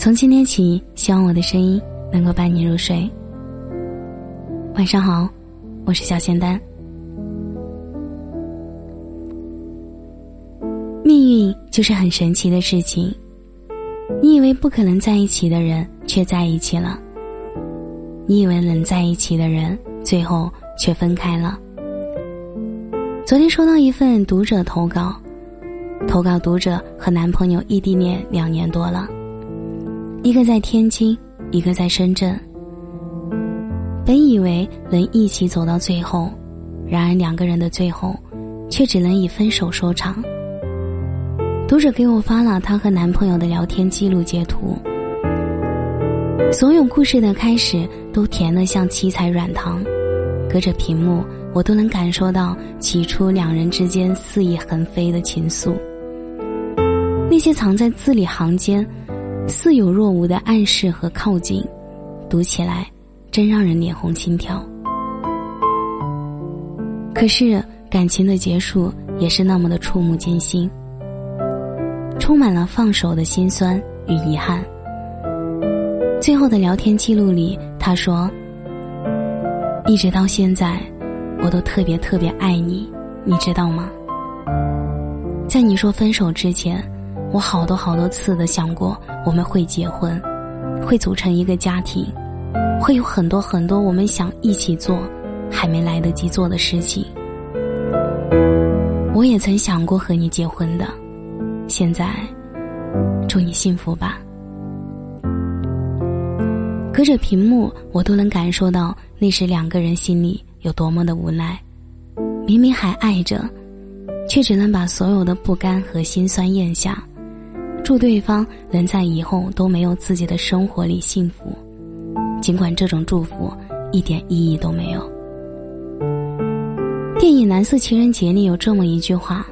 从今天起，希望我的声音能够伴你入睡。晚上好，我是小仙丹。命运就是很神奇的事情，你以为不可能在一起的人，却在一起了；你以为能在一起的人，最后却分开了。昨天收到一份读者投稿，投稿读者和男朋友异地恋两年多了。一个在天津，一个在深圳。本以为能一起走到最后，然而两个人的最后，却只能以分手收场。读者给我发了她和男朋友的聊天记录截图，所有故事的开始都甜得像七彩软糖，隔着屏幕我都能感受到起初两人之间肆意横飞的情愫。那些藏在字里行间。似有若无的暗示和靠近，读起来真让人脸红心跳。可是感情的结束也是那么的触目惊心，充满了放手的心酸与遗憾。最后的聊天记录里，他说：“一直到现在，我都特别特别爱你，你知道吗？在你说分手之前。”我好多好多次的想过，我们会结婚，会组成一个家庭，会有很多很多我们想一起做，还没来得及做的事情。我也曾想过和你结婚的，现在，祝你幸福吧。隔着屏幕，我都能感受到那时两个人心里有多么的无奈，明明还爱着，却只能把所有的不甘和心酸咽下。祝对方能在以后都没有自己的生活里幸福，尽管这种祝福一点意义都没有。电影《蓝色情人节》里有这么一句话：“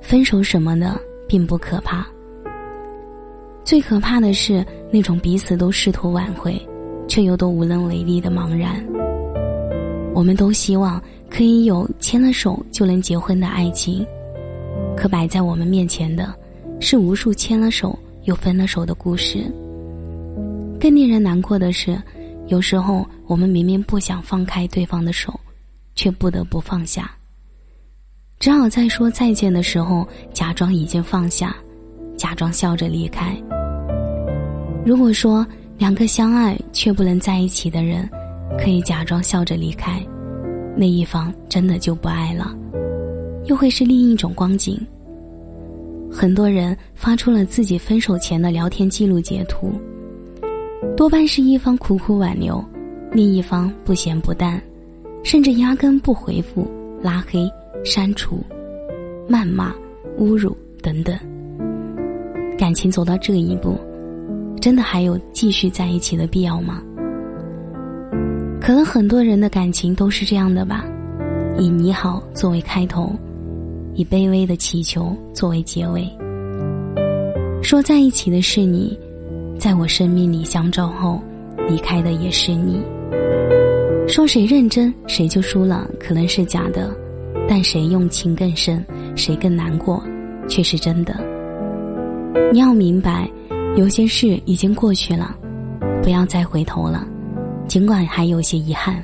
分手什么的并不可怕，最可怕的是那种彼此都试图挽回，却又都无能为力的茫然。”我们都希望可以有牵了手就能结婚的爱情，可摆在我们面前的。是无数牵了手又分了手的故事。更令人难过的是，有时候我们明明不想放开对方的手，却不得不放下。只好在说再见的时候，假装已经放下，假装笑着离开。如果说两个相爱却不能在一起的人，可以假装笑着离开，那一方真的就不爱了，又会是另一种光景。很多人发出了自己分手前的聊天记录截图，多半是一方苦苦挽留，另一方不咸不淡，甚至压根不回复、拉黑、删除、谩骂、侮辱等等。感情走到这一步，真的还有继续在一起的必要吗？可能很多人的感情都是这样的吧，以你好作为开头。以卑微的祈求作为结尾，说在一起的是你，在我生命里相照后，离开的也是你。说谁认真谁就输了，可能是假的，但谁用情更深，谁更难过，却是真的。你要明白，有些事已经过去了，不要再回头了。尽管还有些遗憾，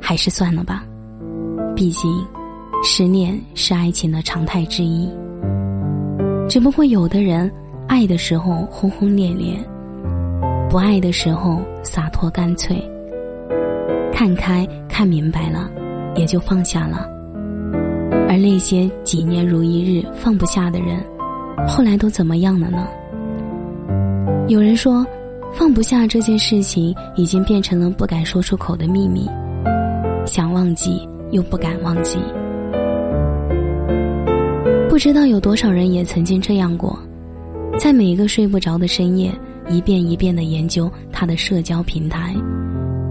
还是算了吧，毕竟。失恋是爱情的常态之一，只不过有的人爱的时候轰轰烈烈，不爱的时候洒脱干脆。看开看明白了，也就放下了。而那些几年如一日放不下的人，后来都怎么样了呢？有人说，放不下这件事情已经变成了不敢说出口的秘密，想忘记又不敢忘记。不知道有多少人也曾经这样过，在每一个睡不着的深夜，一遍一遍的研究他的社交平台，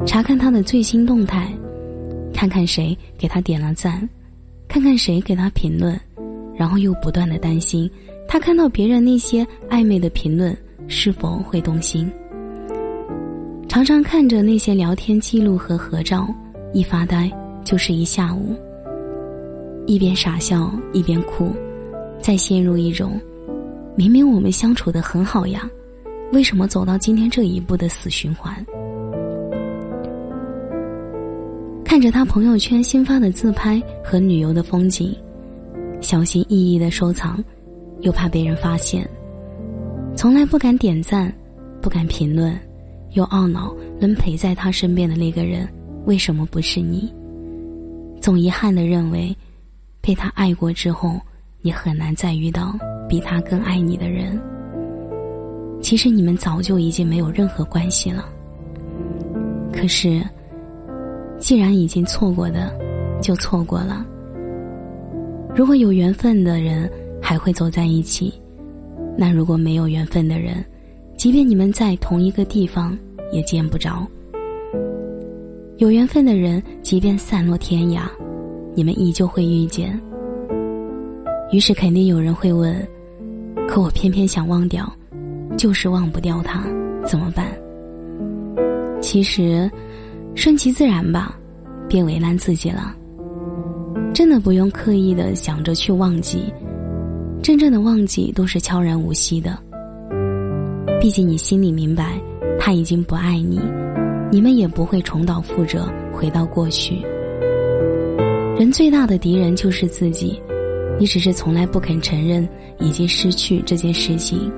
查看他的最新动态，看看谁给他点了赞，看看谁给他评论，然后又不断的担心他看到别人那些暧昧的评论是否会动心。常常看着那些聊天记录和合照，一发呆就是一下午，一边傻笑一边哭。再陷入一种，明明我们相处的很好呀，为什么走到今天这一步的死循环？看着他朋友圈新发的自拍和旅游的风景，小心翼翼的收藏，又怕被人发现，从来不敢点赞，不敢评论，又懊恼能陪在他身边的那个人为什么不是你？总遗憾的认为，被他爱过之后，你很难再遇到比他更爱你的人。其实你们早就已经没有任何关系了。可是，既然已经错过的，就错过了。如果有缘分的人还会走在一起，那如果没有缘分的人，即便你们在同一个地方，也见不着。有缘分的人，即便散落天涯，你们依旧会遇见。于是，肯定有人会问：可我偏偏想忘掉，就是忘不掉他，怎么办？其实，顺其自然吧，别为难自己了。真的不用刻意的想着去忘记，真正的忘记都是悄然无息的。毕竟你心里明白，他已经不爱你。你们也不会重蹈覆辙，回到过去。人最大的敌人就是自己，你只是从来不肯承认已经失去这件事情。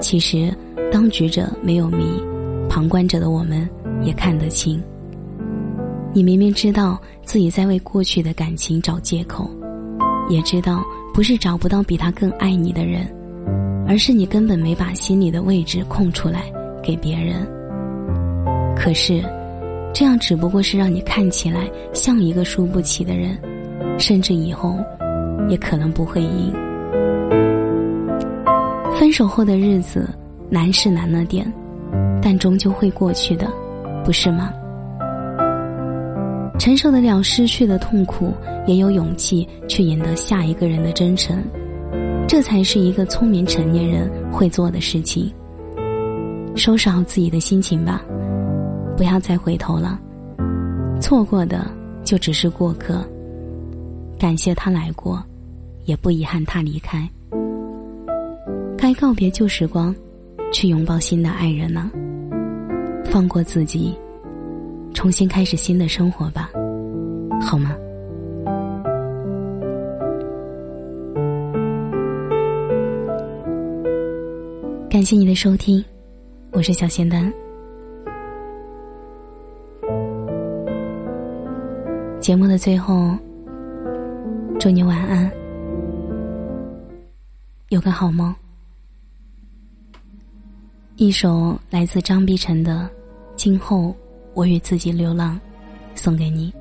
其实，当局者没有迷，旁观者的我们也看得清。你明明知道自己在为过去的感情找借口，也知道不是找不到比他更爱你的人，而是你根本没把心里的位置空出来给别人。可是，这样只不过是让你看起来像一个输不起的人，甚至以后也可能不会赢。分手后的日子难是难了点，但终究会过去的，不是吗？承受得了失去的痛苦，也有勇气去赢得下一个人的真诚，这才是一个聪明成年人会做的事情。收拾好自己的心情吧。不要再回头了，错过的就只是过客。感谢他来过，也不遗憾他离开。该告别旧时光，去拥抱新的爱人了。放过自己，重新开始新的生活吧，好吗？感谢你的收听，我是小仙丹。节目的最后，祝你晚安，有个好梦。一首来自张碧晨的《今后我与自己流浪》，送给你。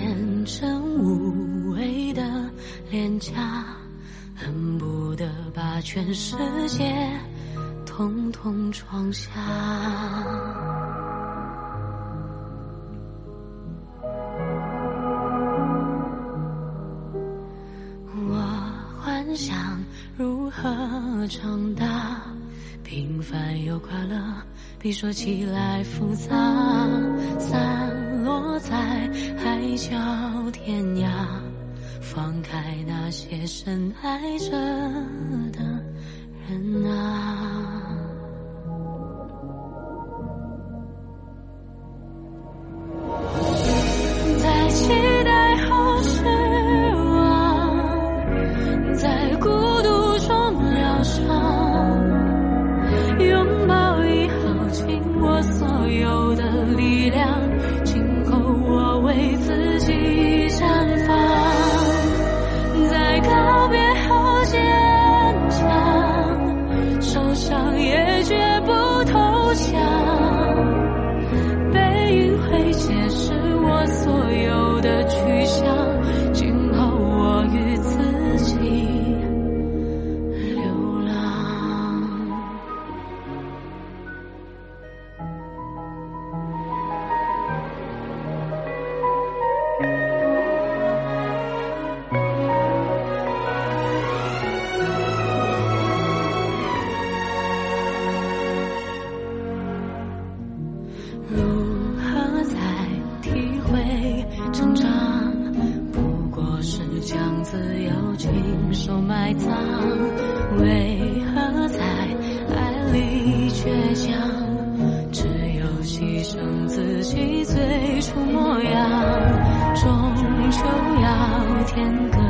天真无畏的脸颊，恨不得把全世界统统闯下。我幻想如何长大。平凡又快乐，比说起来复杂。三落在海角天涯，放开那些深爱着的人啊。记最初模样，终究要天各。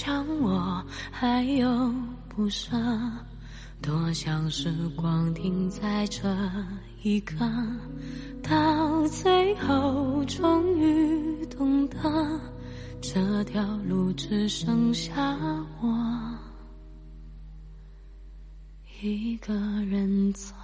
想我，还有不舍，多想时光停在这一刻，到最后终于懂得，这条路只剩下我一个人走。